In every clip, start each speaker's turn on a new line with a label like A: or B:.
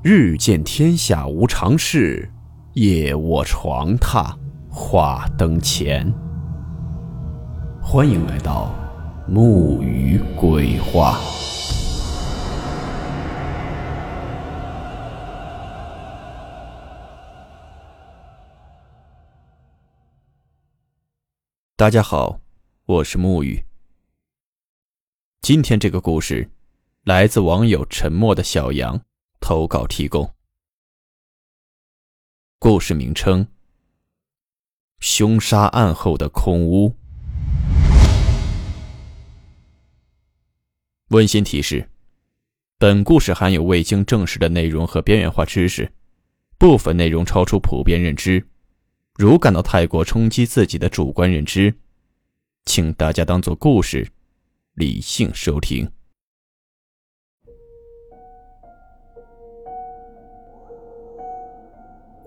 A: 日见天下无常事，夜卧床榻话灯前。欢迎来到木鱼鬼话。大家好，我是木鱼。今天这个故事来自网友沉默的小羊。投稿提供。故事名称：凶杀案后的空屋。温馨提示：本故事含有未经证实的内容和边缘化知识，部分内容超出普遍认知。如感到太过冲击自己的主观认知，请大家当做故事，理性收听。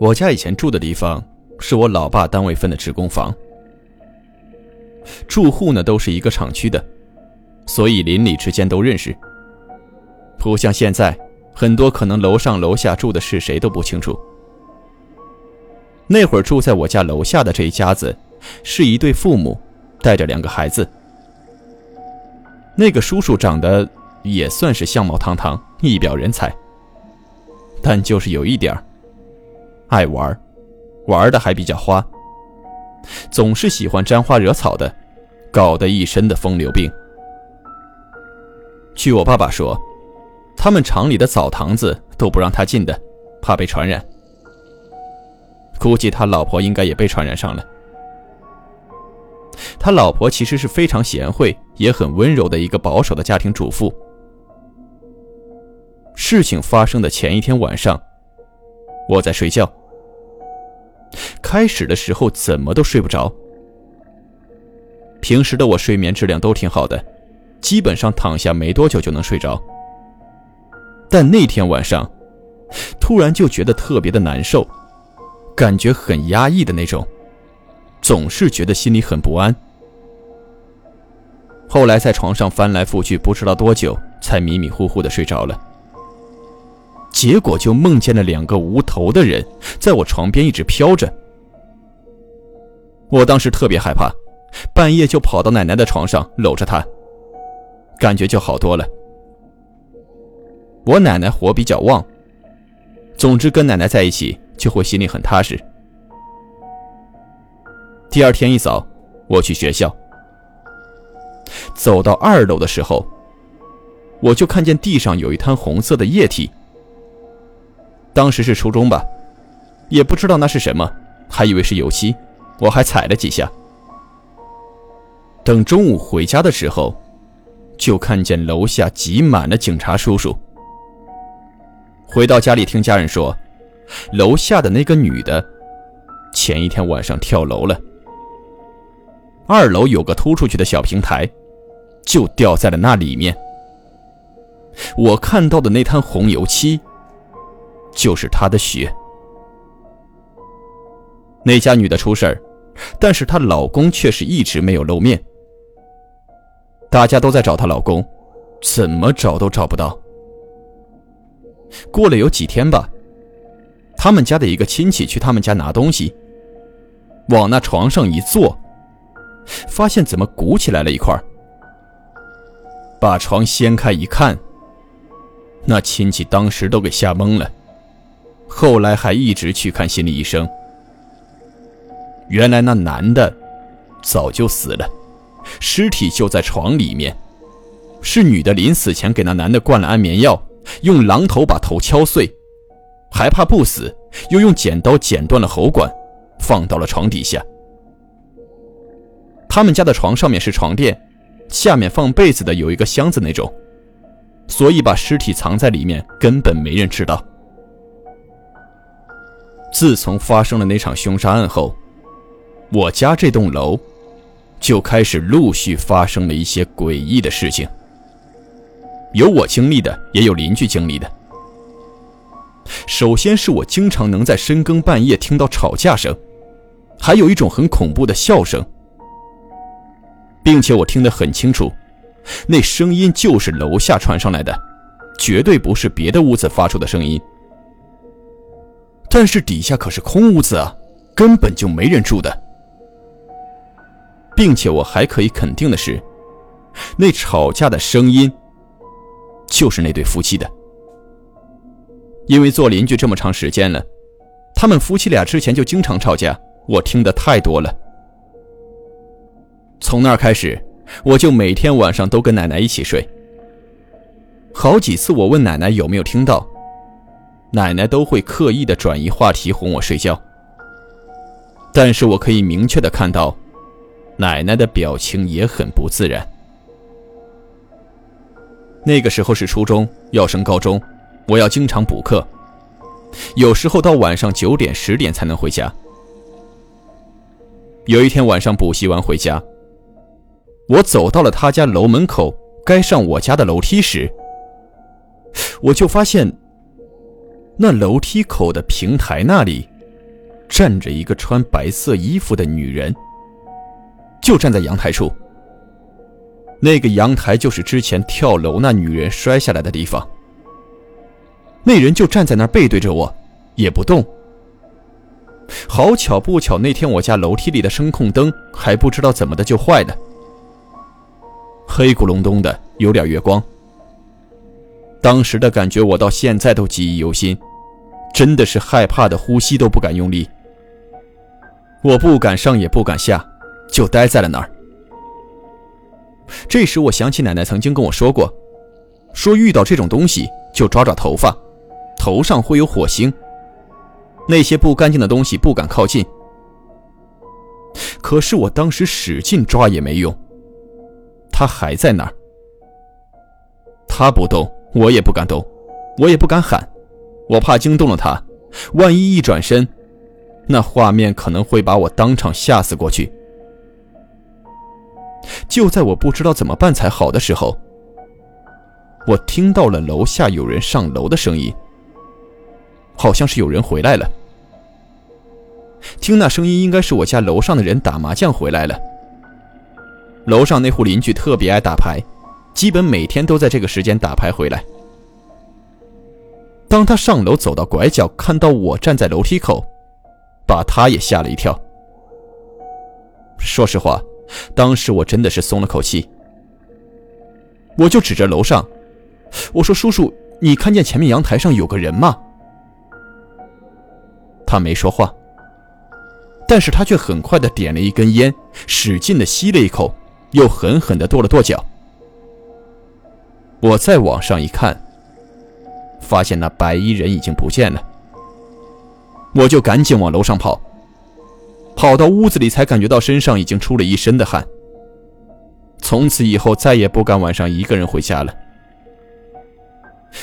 A: 我家以前住的地方是我老爸单位分的职工房，住户呢都是一个厂区的，所以邻里之间都认识。不像现在，很多可能楼上楼下住的是谁都不清楚。那会儿住在我家楼下的这一家子，是一对父母带着两个孩子。那个叔叔长得也算是相貌堂堂，一表人才，但就是有一点儿。爱玩，玩的还比较花，总是喜欢沾花惹草的，搞得一身的风流病。据我爸爸说，他们厂里的澡堂子都不让他进的，怕被传染。估计他老婆应该也被传染上了。他老婆其实是非常贤惠也很温柔的一个保守的家庭主妇。事情发生的前一天晚上，我在睡觉。开始的时候怎么都睡不着。平时的我睡眠质量都挺好的，基本上躺下没多久就能睡着。但那天晚上，突然就觉得特别的难受，感觉很压抑的那种，总是觉得心里很不安。后来在床上翻来覆去，不知道多久才迷迷糊糊的睡着了。结果就梦见了两个无头的人在我床边一直飘着。我当时特别害怕，半夜就跑到奶奶的床上搂着她，感觉就好多了。我奶奶火比较旺，总之跟奶奶在一起就会心里很踏实。第二天一早，我去学校，走到二楼的时候，我就看见地上有一滩红色的液体。当时是初中吧，也不知道那是什么，还以为是油漆。我还踩了几下。等中午回家的时候，就看见楼下挤满了警察叔叔。回到家里听家人说，楼下的那个女的，前一天晚上跳楼了。二楼有个突出去的小平台，就掉在了那里面。我看到的那滩红油漆，就是她的血。那家女的出事儿。但是她老公却是一直没有露面，大家都在找她老公，怎么找都找不到。过了有几天吧，他们家的一个亲戚去他们家拿东西，往那床上一坐，发现怎么鼓起来了一块把床掀开一看，那亲戚当时都给吓懵了，后来还一直去看心理医生。原来那男的早就死了，尸体就在床里面。是女的临死前给那男的灌了安眠药，用榔头把头敲碎，还怕不死，又用剪刀剪断了喉管，放到了床底下。他们家的床上面是床垫，下面放被子的有一个箱子那种，所以把尸体藏在里面根本没人知道。自从发生了那场凶杀案后。我家这栋楼就开始陆续发生了一些诡异的事情，有我经历的，也有邻居经历的。首先是我经常能在深更半夜听到吵架声，还有一种很恐怖的笑声，并且我听得很清楚，那声音就是楼下传上来的，绝对不是别的屋子发出的声音，但是底下可是空屋子啊，根本就没人住的。并且我还可以肯定的是，那吵架的声音就是那对夫妻的。因为做邻居这么长时间了，他们夫妻俩之前就经常吵架，我听得太多了。从那儿开始，我就每天晚上都跟奶奶一起睡。好几次我问奶奶有没有听到，奶奶都会刻意的转移话题哄我睡觉。但是我可以明确的看到，奶奶的表情也很不自然。那个时候是初中，要升高中，我要经常补课，有时候到晚上九点十点才能回家。有一天晚上补习完回家。我走到了他家楼门口，该上我家的楼梯时，我就发现，那楼梯口的平台那里，站着一个穿白色衣服的女人，就站在阳台处。那个阳台就是之前跳楼那女人摔下来的地方。那人就站在那儿背对着我，也不动。好巧不巧，那天我家楼梯里的声控灯还不知道怎么的就坏了。黑咕隆咚的，有点月光。当时的感觉，我到现在都记忆犹新，真的是害怕的呼吸都不敢用力。我不敢上，也不敢下，就待在了那儿。这时，我想起奶奶曾经跟我说过，说遇到这种东西就抓抓头发，头上会有火星，那些不干净的东西不敢靠近。可是我当时使劲抓也没用。他还在那儿，他不动，我也不敢动，我也不敢喊，我怕惊动了他，万一一转身，那画面可能会把我当场吓死过去。就在我不知道怎么办才好的时候，我听到了楼下有人上楼的声音，好像是有人回来了。听那声音，应该是我家楼上的人打麻将回来了。楼上那户邻居特别爱打牌，基本每天都在这个时间打牌回来。当他上楼走到拐角，看到我站在楼梯口，把他也吓了一跳。说实话，当时我真的是松了口气。我就指着楼上，我说：“叔叔，你看见前面阳台上有个人吗？”他没说话，但是他却很快的点了一根烟，使劲的吸了一口。又狠狠的跺了跺脚。我再往上一看，发现那白衣人已经不见了。我就赶紧往楼上跑，跑到屋子里才感觉到身上已经出了一身的汗。从此以后再也不敢晚上一个人回家了。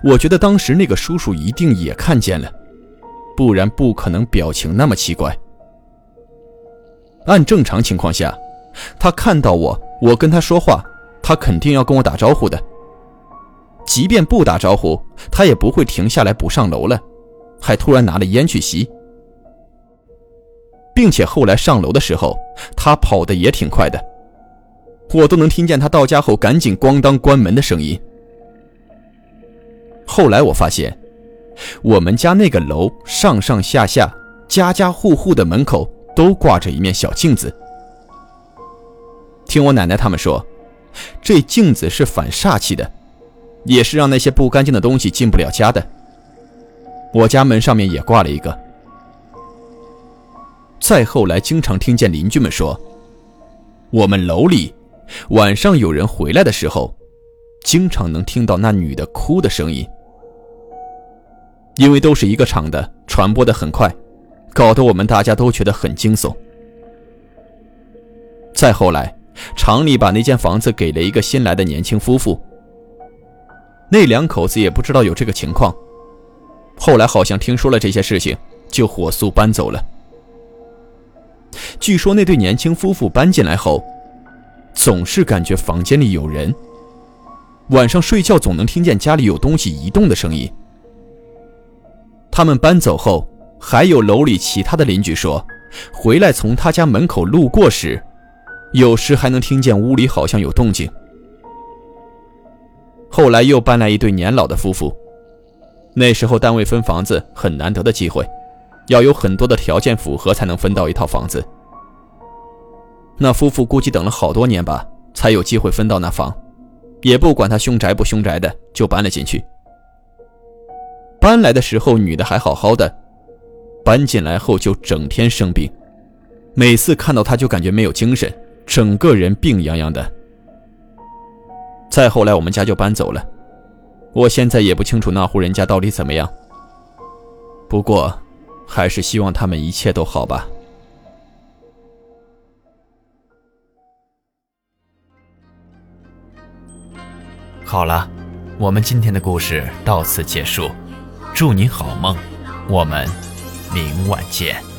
A: 我觉得当时那个叔叔一定也看见了，不然不可能表情那么奇怪。按正常情况下。他看到我，我跟他说话，他肯定要跟我打招呼的。即便不打招呼，他也不会停下来不上楼了，还突然拿了烟去吸。并且后来上楼的时候，他跑的也挺快的，我都能听见他到家后赶紧咣当关门的声音。后来我发现，我们家那个楼上上下下家家户户的门口都挂着一面小镜子。听我奶奶他们说，这镜子是反煞气的，也是让那些不干净的东西进不了家的。我家门上面也挂了一个。再后来，经常听见邻居们说，我们楼里晚上有人回来的时候，经常能听到那女的哭的声音。因为都是一个厂的，传播的很快，搞得我们大家都觉得很惊悚。再后来。厂里把那间房子给了一个新来的年轻夫妇，那两口子也不知道有这个情况，后来好像听说了这些事情，就火速搬走了。据说那对年轻夫妇搬进来后，总是感觉房间里有人，晚上睡觉总能听见家里有东西移动的声音。他们搬走后，还有楼里其他的邻居说，回来从他家门口路过时。有时还能听见屋里好像有动静。后来又搬来一对年老的夫妇，那时候单位分房子很难得的机会，要有很多的条件符合才能分到一套房子。那夫妇估计等了好多年吧，才有机会分到那房，也不管他凶宅不凶宅的，就搬了进去。搬来的时候，女的还好好的，搬进来后就整天生病，每次看到她就感觉没有精神，整个人病怏怏的。再后来，我们家就搬走了。我现在也不清楚那户人家到底怎么样。不过，还是希望他们一切都好吧。
B: 好了，我们今天的故事到此结束。祝你好梦，我们明晚见。